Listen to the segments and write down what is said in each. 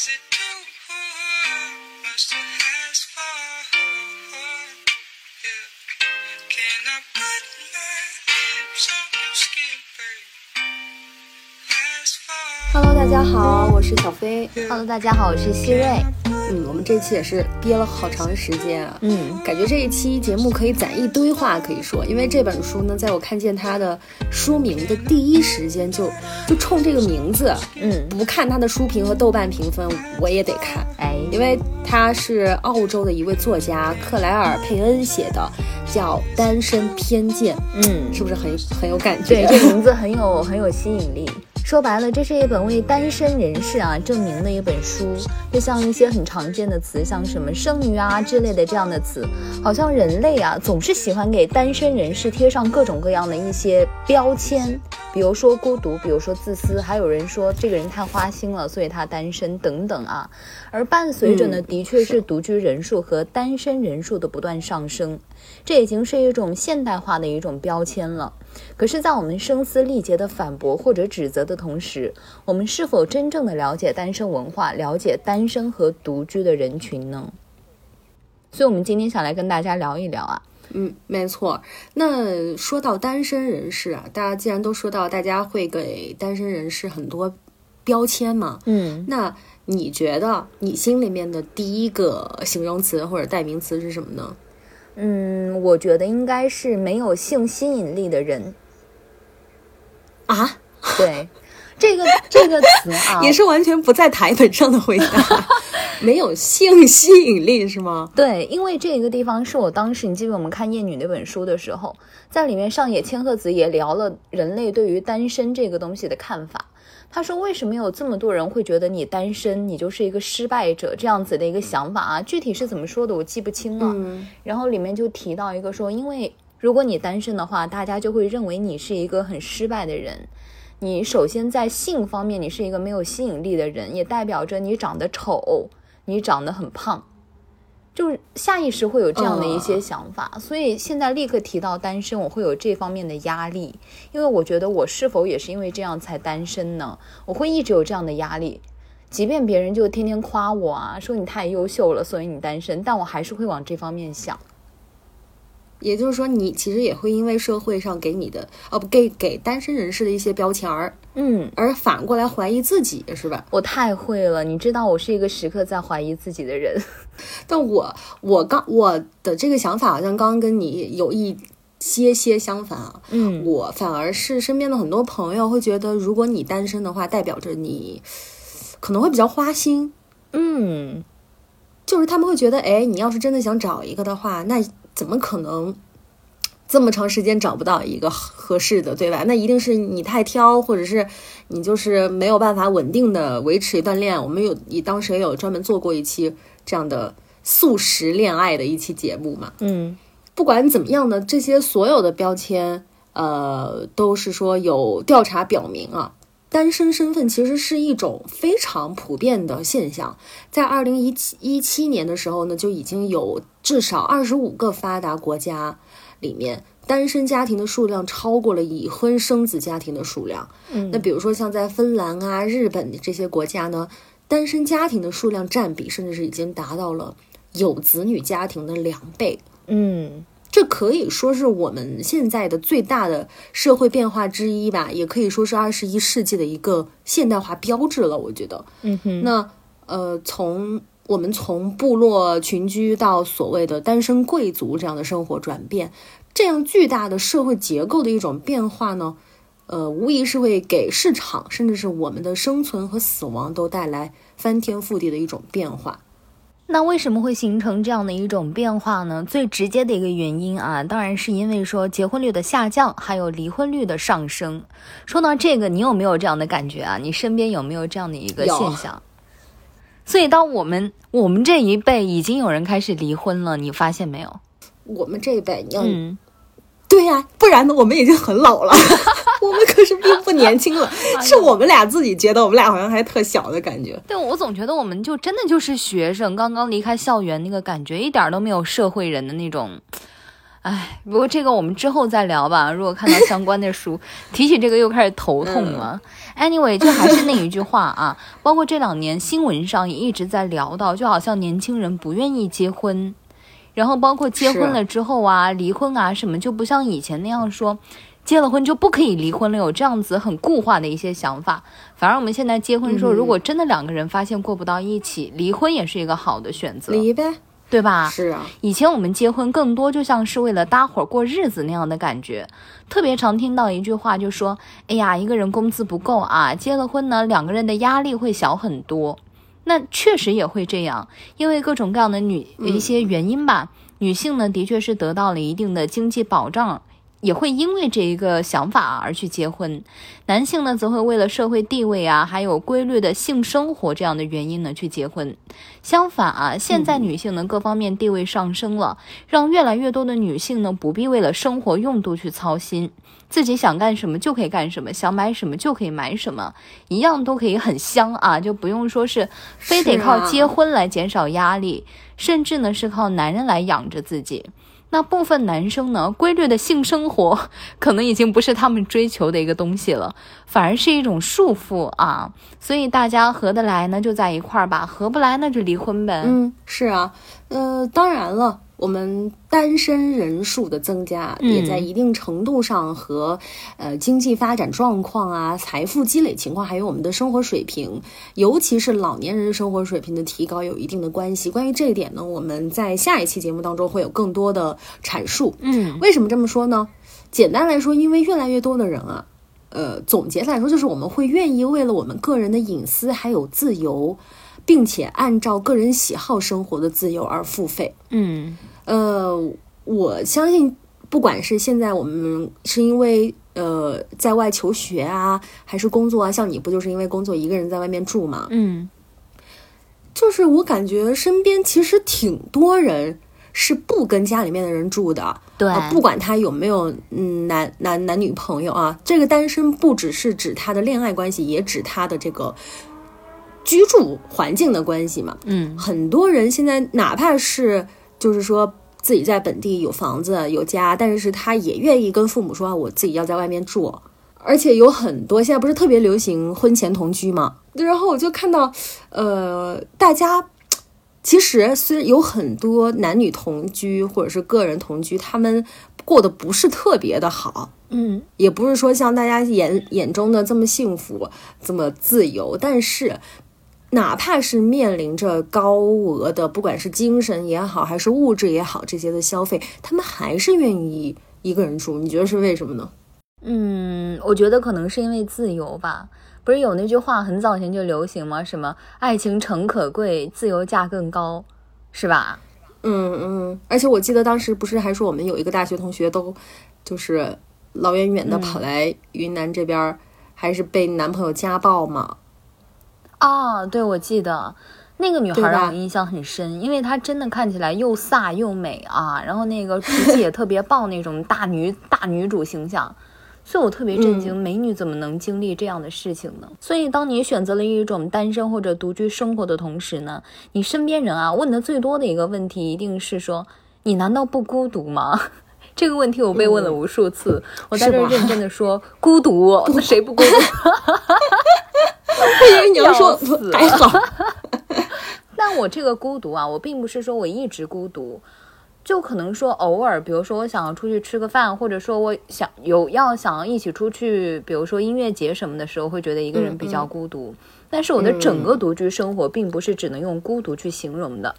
is it too much to 家好，我是小飞。Hello，大家好，我是希瑞。嗯，我们这期也是憋了好长时间啊。嗯，感觉这一期节目可以攒一堆话可以说，因为这本书呢，在我看见它的书名的第一时间就就冲这个名字，嗯，不看它的书评和豆瓣评分，我也得看，哎，因为它是澳洲的一位作家克莱尔·佩恩写的，叫《单身偏见》，嗯，是不是很很有感觉对，觉？这名字很有很有吸引力。说白了，这是一本为单身人士啊证明的一本书。就像一些很常见的词，像什么剩女啊之类的这样的词，好像人类啊总是喜欢给单身人士贴上各种各样的一些标签，比如说孤独，比如说自私，还有人说这个人太花心了，所以他单身等等啊。而伴随着呢，嗯的确是独居人数和单身人数的不断上升，这已经是一种现代化的一种标签了。可是，在我们声嘶力竭的反驳或者指责的同时，我们是否真正的了解单身文化，了解单身和独居的人群呢？所以，我们今天想来跟大家聊一聊啊。嗯，没错。那说到单身人士啊，大家既然都说到，大家会给单身人士很多标签嘛。嗯，那你觉得你心里面的第一个形容词或者代名词是什么呢？嗯，我觉得应该是没有性吸引力的人。啊，对，这个 这个词啊，也是完全不在台本上的回答，没有性吸引力是吗？对，因为这个地方是我当时，你记得我们看《厌女》那本书的时候，在里面上野千鹤子也聊了人类对于单身这个东西的看法。他说，为什么有这么多人会觉得你单身，你就是一个失败者这样子的一个想法啊？具体是怎么说的，我记不清了。嗯然后里面就提到一个说，因为如果你单身的话，大家就会认为你是一个很失败的人。你首先在性方面，你是一个没有吸引力的人，也代表着你长得丑，你长得很胖，就是下意识会有这样的一些想法。所以现在立刻提到单身，我会有这方面的压力，因为我觉得我是否也是因为这样才单身呢？我会一直有这样的压力。即便别人就天天夸我啊，说你太优秀了，所以你单身，但我还是会往这方面想。也就是说，你其实也会因为社会上给你的哦不给给单身人士的一些标签儿，嗯，而反过来怀疑自己，是吧？我太会了，你知道我是一个时刻在怀疑自己的人。但我我刚我的这个想法好像刚刚跟你有一些些相反啊。嗯我反而是身边的很多朋友会觉得，如果你单身的话，代表着你可能会比较花心，嗯，就是他们会觉得，哎，你要是真的想找一个的话，那怎么可能这么长时间找不到一个合适的，对吧？那一定是你太挑，或者是你就是没有办法稳定的维持一段恋爱。我们有，你当时也有专门做过一期这样的素食恋爱的一期节目嘛？嗯不管怎么样呢，这些所有的标签，呃，都是说有调查表明啊，单身身份其实是一种非常普遍的现象。在二零一七一七年的时候呢，就已经有至少二十五个发达国家里面，单身家庭的数量超过了已婚生子家庭的数量。嗯那比如说像在芬兰啊、日本这些国家呢，单身家庭的数量占比甚至是已经达到了有子女家庭的两倍。嗯这可以说是我们现在的最大的社会变化之一吧，也可以说是二十一世纪的一个现代化标志了。我觉得，嗯哼，那呃，从我们从部落群居到所谓的单身贵族这样的生活转变，这样巨大的社会结构的一种变化呢，呃，无疑是会给市场甚至是我们的生存和死亡都带来翻天覆地的一种变化。那为什么会形成这样的一种变化呢？最直接的一个原因啊，当然是因为说结婚率的下降，还有离婚率的上升。说到这个，你有没有这样的感觉啊？你身边有没有这样的一个现象？所以，当我们我们这一辈已经有人开始离婚了，你发现没有？我们这一辈，你要、嗯，对呀、不然呢，我们已经很老了，我们可是并不年轻了，是我们俩自己觉得我们俩好像还特小的感觉。对我总觉得我们就真的就是学生，刚刚离开校园那个感觉，一点儿都没有社会人的那种哎，不过这个我们之后再聊吧。如果看到相关的书，提起这个又开始头痛了。Anyway，就还是那一句话啊，包括这两年新闻上也一直在聊到，就好像年轻人不愿意结婚，然后包括结婚了之后啊，离婚啊什么，就不像以前那样说，结了婚就不可以离婚了，有这样子很固化的一些想法。反而我们现在结婚说，如果真的两个人发现过不到一起，离婚也是一个好的选择，离呗。对吧？是啊，以前我们结婚更多就像是为了搭伙过日子那样的感觉，特别常听到一句话，就说：“哎呀，一个人工资不够啊，结了婚呢，两个人的压力会小很多。”那确实也会这样，因为各种各样的女一些原因吧，女性呢的确是得到了一定的经济保障。也会因为这一个想法而去结婚，男性呢则会为了社会地位啊，还有规律的性生活这样的原因呢去结婚。相反啊，现在女性呢各方面地位上升了，让越来越多的女性呢不必为了生活用度去操心，自己想干什么就可以干什么，想买什么就可以买什么，一样都可以很香啊，就不用说是非得靠结婚来减少压力，甚至呢是靠男人来养着自己。那部分男生呢，规律的性生活可能已经不是他们追求的一个东西了，反而是一种束缚啊。所以大家合得来呢，就在一块儿吧；合不来那就离婚呗。嗯，是啊，呃，当然了。我们单身人数的增加，也在一定程度上和呃经济发展状况啊、财富积累情况，还有我们的生活水平，尤其是老年人生活水平的提高有一定的关系。关于这一点呢，我们在下一期节目当中会有更多的阐述。嗯，为什么这么说呢？简单来说，因为越来越多的人啊，呃，总结来说就是我们会愿意为了我们个人的隐私还有自由，并且按照个人喜好生活的自由而付费。嗯。呃，我相信，不管是现在我们是因为呃在外求学啊，还是工作啊，像你不就是因为工作一个人在外面住吗？嗯，就是我感觉身边其实挺多人是不跟家里面的人住的，对，不管他有没有嗯男男男女朋友啊，这个单身不只是指他的恋爱关系，也指他的这个居住环境的关系嘛。嗯，很多人现在哪怕是就是说。自己在本地有房子有家，但是他也愿意跟父母说，我自己要在外面住。而且有很多现在不是特别流行婚前同居嘛？然后我就看到，呃，大家其实虽然有很多男女同居或者是个人同居，他们过得不是特别的好，嗯，也不是说像大家眼眼中的这么幸福、这么自由，但是。哪怕是面临着高额的，不管是精神也好，还是物质也好，这些的消费，他们还是愿意一个人住。你觉得是为什么呢？嗯，我觉得可能是因为自由吧。不是有那句话很早前就流行吗？什么爱情诚可贵，自由价更高，是吧？嗯嗯。而且我记得当时不是还说我们有一个大学同学都就是老远远的跑来云南这边，还是被男朋友家暴嘛？啊，对，我记得那个女孩让我印象很深，因为她真的看起来又飒又美啊，然后那个脾气也特别爆那种大女大女主形象，所以我特别震惊，美女怎么能经历这样的事情呢？所以当你选择了一种单身或者独居生活的同时呢，你身边人啊问的最多的一个问题一定是说，你难道不孤独吗？这个问题我被问了无数次，我在这认真的说，孤独，那谁不孤独？我以为你要说还 好，但我这个孤独啊，我并不是说我一直孤独，就可能说偶尔，比如说我想要出去吃个饭，或者说我想有要想要一起出去，比如说音乐节什么的时候，会觉得一个人比较孤独。但是我的整个独居生活，并不是只能用孤独去形容的。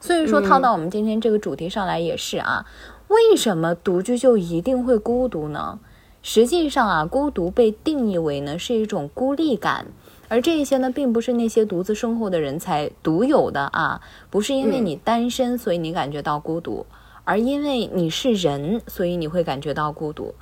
所以说套到我们今天这个主题上来也是啊，为什么独居就一定会孤独呢？实际上啊，孤独被定义为呢是一种孤立感。而这些呢，并不是那些独自生活的人才独有的啊，不是因为你单身，所以你感觉到孤独，而因为你是人，所以你会感觉到孤独。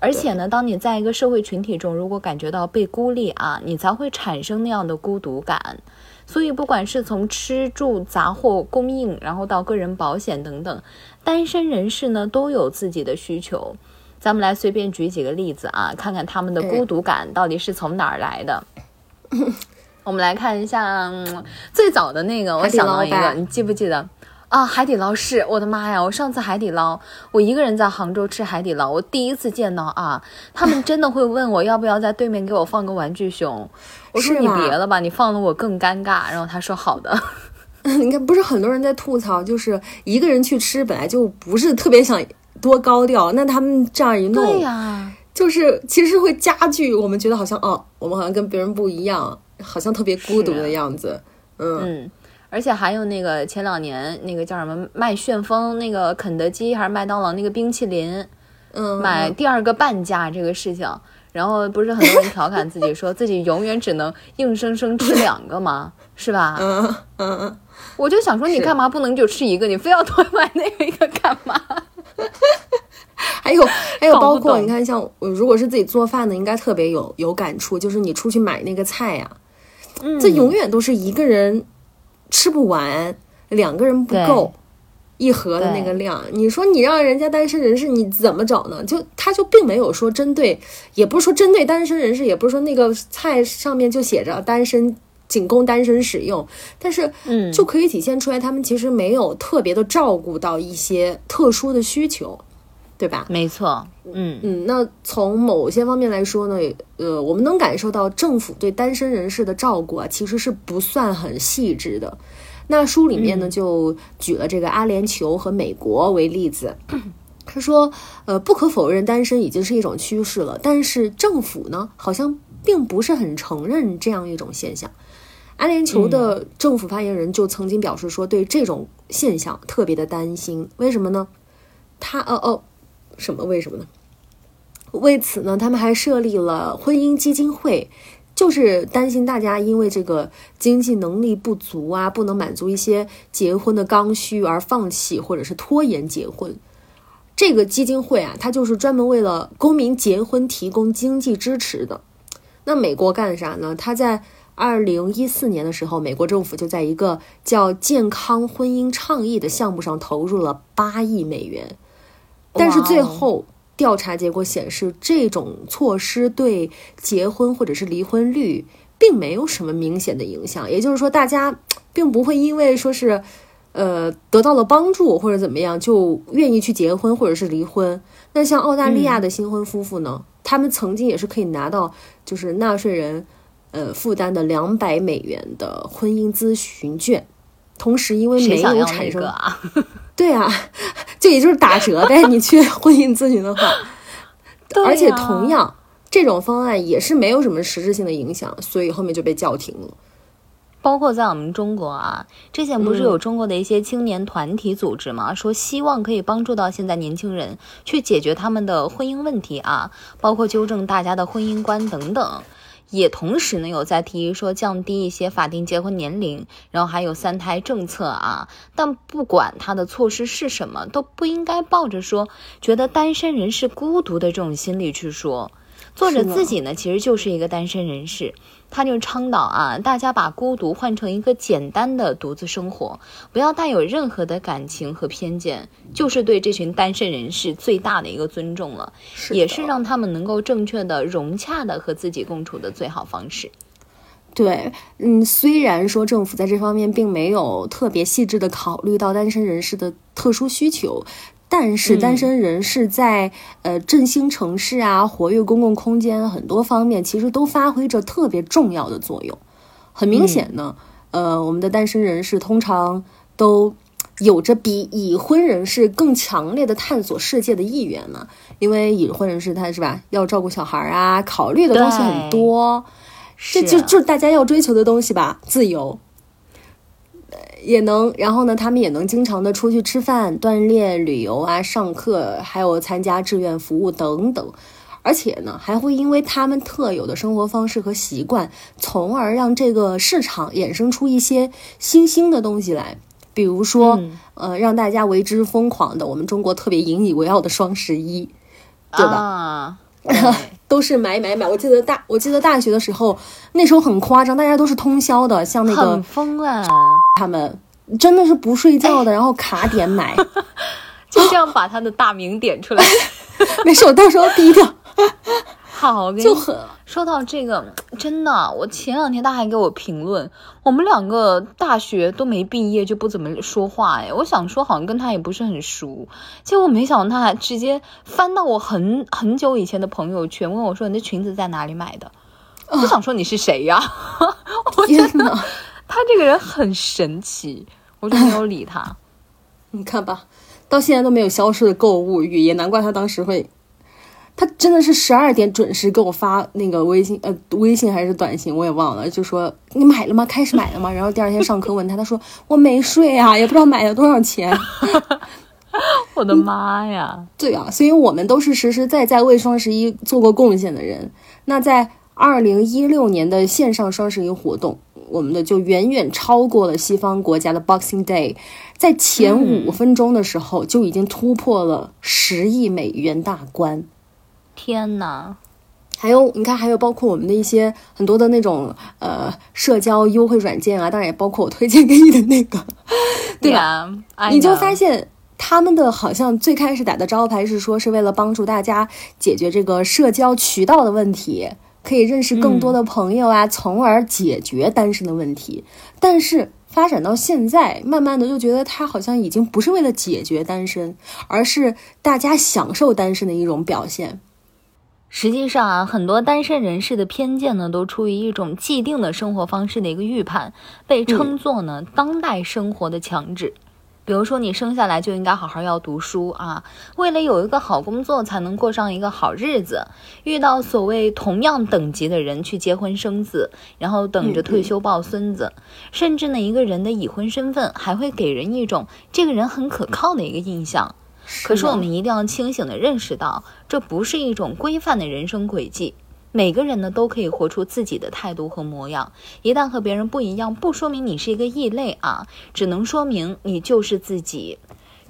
而且呢，当你在一个社会群体中，如果感觉到被孤立啊，你才会产生那样的孤独感。所以，不管是从吃住杂货供应，然后到个人保险等等，单身人士呢都有自己的需求。咱们来随便举几个例子啊，看看他们的孤独感到底是从哪儿来的。我们来看一下最早的那个，我想到一个，你记不记得？啊，海底捞是我的妈呀！我上次海底捞，我一个人在杭州吃海底捞，我第一次见到啊，他们真的会问我要不要在对面给我放个玩具熊。我说你别了吧，你放了我更尴尬。然后他说好的。你 看，不是很多人在吐槽，就是一个人去吃本来就不是特别想多高调，那他们这样一弄，对呀、就是其实会加剧我们觉得好像哦，我们好像跟别人不一样，好像特别孤独的样子。嗯，嗯，而且还有那个前两年那个叫什么卖旋风，那个肯德基还是麦当劳那个冰淇淋，嗯，买第二个半价这个事情，然后不是很多人调侃自己说自己永远只能硬生生吃两个吗？是吧？嗯嗯嗯，我就想说，你干嘛不能就吃一个？你非要多买那个一个干嘛？还 有还有，包括你看，像呃如果是自己做饭的，应该特别有有感触，就是你出去买那个菜呀、嗯。这永远都是一个人吃不完，两个人不够。一盒的那个量，你说你让人家单身人士你怎么找呢？就他就并没有说针对，也不是说针对单身人士，也不是说那个菜上面就写着单身仅供单身使用，但是嗯。就可以体现出来他们其实没有特别的照顾到一些特殊的需求，对吧？没错，嗯嗯，那从某些方面来说呢，呃，我们能感受到政府对单身人士的照顾啊，其实是不算很细致的。那书里面呢，就举了这个阿联酋和美国为例子。他说，呃，不可否认，单身已经是一种趋势了，但是政府呢，好像并不是很承认这样一种现象。阿联酋的政府发言人就曾经表示说，对这种现象特别的担心。为什么呢？他哦哦，什么？为什么呢？为此呢，他们还设立了婚姻基金会，就是担心大家因为这个经济能力不足啊，不能满足一些结婚的刚需而放弃或者是拖延结婚。这个基金会啊，它就是专门为了公民结婚提供经济支持的。那美国干啥呢？他在二零一四年的时候，美国政府就在一个叫“健康婚姻倡议”的项目上投入了八亿美元，但是最后调查结果显示，这种措施对结婚或者是离婚率并没有什么明显的影响。也就是说，大家并不会因为说是呃得到了帮助或者怎么样，就愿意去结婚或者是离婚。那像澳大利亚的新婚夫妇呢，他们曾经也是可以拿到就是纳税人呃负担的两百美元的婚姻咨询券，同时因为没有产生个啊？对啊，就也就是打折呗。你去 婚姻咨询的话，对而且同样这种方案也是没有什么实质性的影响，所以后面就被叫停了。包括在我们中国啊，之前不是嗯有中国的一些青年团体组织嘛，说希望可以帮助到现在年轻人去解决他们的婚姻问题啊，包括纠正大家的婚姻观等等。也同时呢，有在提议说降低一些法定结婚年龄，然后还有三胎政策啊。但不管他的措施是什么，都不应该抱着说觉得单身人士孤独的这种心理去说。作者自己呢，其实就是一个单身人士，他就倡导啊，大家把孤独换成一个简单的独自生活，不要带有任何的感情和偏见，就是对这群单身人士最大的一个尊重了，也是让他们能够正确的、融洽的和自己共处的最好方式。对，嗯，虽然说政府在这方面并没有特别细致的考虑到单身人士的特殊需求，但是单身人士在、呃振兴城市啊、活跃公共空间很多方面，其实都发挥着特别重要的作用。很明显呢，呃，我们的单身人士通常都有着比已婚人士更强烈的探索世界的意愿呢，因为已婚人士他是吧，要照顾小孩啊，考虑的东西很对多。这就就是大家要追求的东西吧，自由，呃也能，然后呢，他们也能经常的出去吃饭、锻炼、旅游啊、上课，还有参加志愿服务等等。而且呢，还会因为他们特有的生活方式和习惯，从而让这个市场衍生出一些新兴的东西来。比如说，嗯呃，让大家为之疯狂的，我们中国特别引以为傲的双十一，对吧？啊，对 都是买买买。我记得大，我记得大学的时候，那时候很夸张，大家都是通宵的，像那很个疯啊！他们真的是不睡觉的，然后卡点买。就这样把他的大名点出来。没事，我到时候逼掉。好，我跟你就很说到这个，真的，我前两天他还给我评论，我们两个大学都没毕业就不怎么说话哎，我想说好像跟他也不是很熟，结果没想到他还直接翻到我很很久以前的朋友圈，问我说你的裙子在哪里买的？我想说你是谁呀？我天真的，他这个人很神奇，我就没有理他。你看吧，到现在都没有消失的购物欲，也难怪他当时会。他真的是十二点准时给我发那个微信，呃，微信还是短信，我也忘了，就说你买了吗？开始买了吗？然后第二天上课问他，他说 我没睡啊，也不知道买了多少钱。我的妈呀！对啊，所以我们都是实实在在为双十一做过贡献的人。那在二零一六年的线上双十一活动，我们的就远远超过了西方国家的 Boxing Day，在前五分钟的时候就已经突破了十亿美元大关。天哪！还有，你看，还有包括我们的一些很多的那种呃社交优惠软件啊，当然也包括我推荐给你的那个，对吧？你就发现他们的好像最开始打的招牌是说是为了帮助大家解决这个社交渠道的问题，可以认识更多的朋友啊，从而解决单身的问题。但是发展到现在，慢慢的就觉得他好像已经不是为了解决单身，而是大家享受单身的一种表现。实际上啊，很多单身人士的偏见呢，都出于一种既定的生活方式的一个预判，被称作呢、当代生活的强制。比如说，你生下来就应该好好要读书啊，为了有一个好工作才能过上一个好日子，遇到所谓同样等级的人去结婚生子，然后等着退休抱孙子，甚至呢，一个人的已婚身份还会给人一种这个人很可靠的一个印象。可是我们一定要清醒地认识到，这不是一种规范的人生轨迹。每个人呢都可以活出自己的态度和模样。一旦和别人不一样，不说明你是一个异类啊，只能说明你就是自己。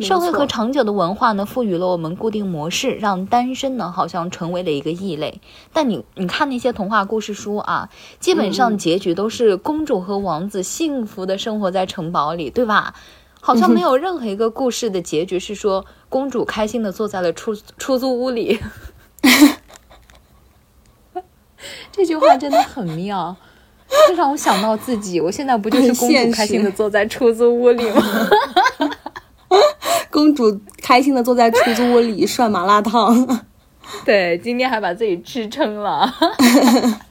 社会和长久的文化呢，赋予了我们固定模式，让单身呢好像成为了一个异类。但你你看那些童话故事书啊，基本上结局都是公主和王子幸福的生活在城堡里，对吧？好像没有任何一个故事的结局是说公主开心的坐在了出出租屋里。这句话真的很妙，这让我想到自己，我现在不就是公主开心的坐在出租屋里吗？公主开心的坐在出租屋里涮麻辣烫。对，今天还把自己吃撑了。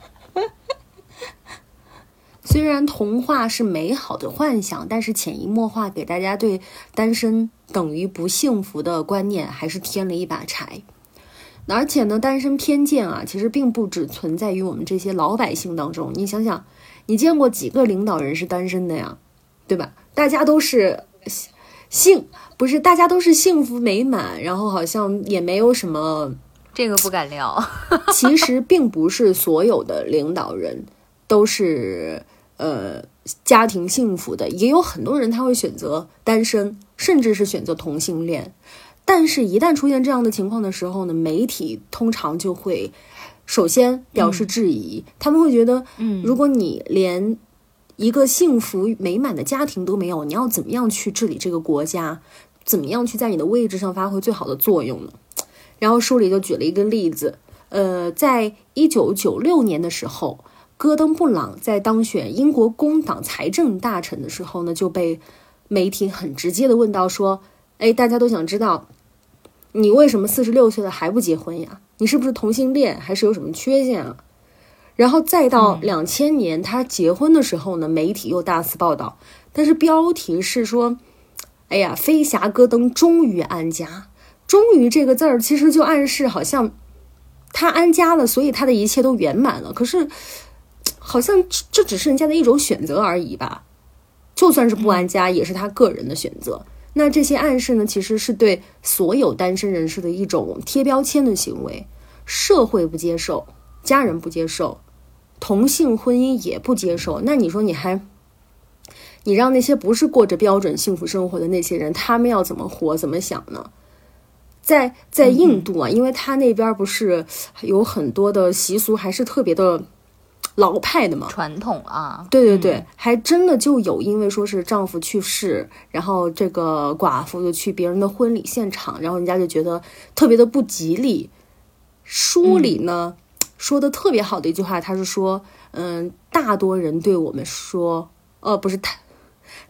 虽然童话是美好的幻想，但是潜移默化给大家对单身等于不幸福的观念还是添了一把柴。而且呢，单身偏见啊，其实并不只存在于我们这些老百姓当中。你想想，你见过几个领导人是单身的呀？对吧？大家都是幸，不是大家都是幸福美满，然后好像也没有什么这个不敢聊。其实并不是所有的领导人都是呃家庭幸福的，也有很多人他会选择单身，甚至是选择同性恋。但是，一旦出现这样的情况的时候呢，媒体通常就会首先表示质疑，他们会觉得，嗯如果你连一个幸福美满的家庭都没有，你要怎么样去治理这个国家？怎么样去在你的位置上发挥最好的作用呢？然后书里就举了一个例子，呃，在一九九六年的时候，戈登布朗在当选英国工党财政大臣的时候呢，就被媒体很直接的问到说：“哎，大家都想知道，你为什么四十六岁了还不结婚呀？你是不是同性恋，还是有什么缺陷啊？”然后再到两千年他结婚的时候呢，媒体又大肆报道，但是标题是说：“哎呀，飞侠戈登终于安家。”终于这个字儿其实就暗示好像他安家了，所以他的一切都圆满了。可是好像这这只是人家的一种选择而已吧？就算是不安家，也是他个人的选择。那这些暗示呢，其实是对所有单身人士的一种贴标签的行为。社会不接受，家人不接受，同性婚姻也不接受。那你说你还？你让那些不是过着标准幸福生活的那些人，他们要怎么活、怎么想呢？在在印度啊，因为他那边不是有很多的习俗，还是特别的老派的嘛。传统啊，对对对，还真的就有因为说是丈夫去世，然后这个寡妇就去别人的婚礼现场，然后人家就觉得特别的不吉利。书里呢，说的特别好的一句话，他是说，嗯，大多人对我们说，呃，不是太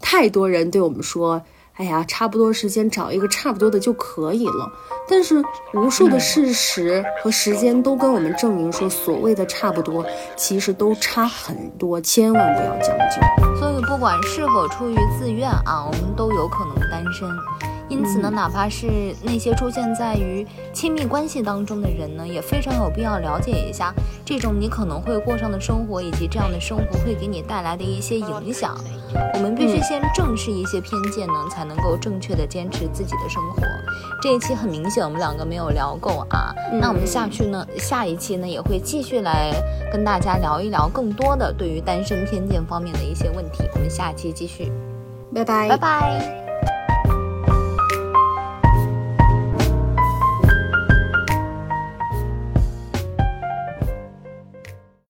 太多人对我们说，哎呀，差不多时间找一个差不多的就可以了。但是无数的事实和时间都跟我们证明说，所谓的差不多，其实都差很多，千万不要将就。所以不管是否出于自愿啊，我们都有可能单身。因此呢，哪怕是那些出现在于亲密关系当中的人呢，也非常有必要了解一下这种你可能会过上的生活，以及这样的生活会给你带来的一些影响。我们必须先正视一些偏见呢，才能够正确的坚持自己的生活。这一期很明显我们两个没有聊够啊，那我们下去呢，下一期呢也会继续来跟大家聊一聊更多的对于单身偏见方面的一些问题。我们下期继续，拜拜，拜拜。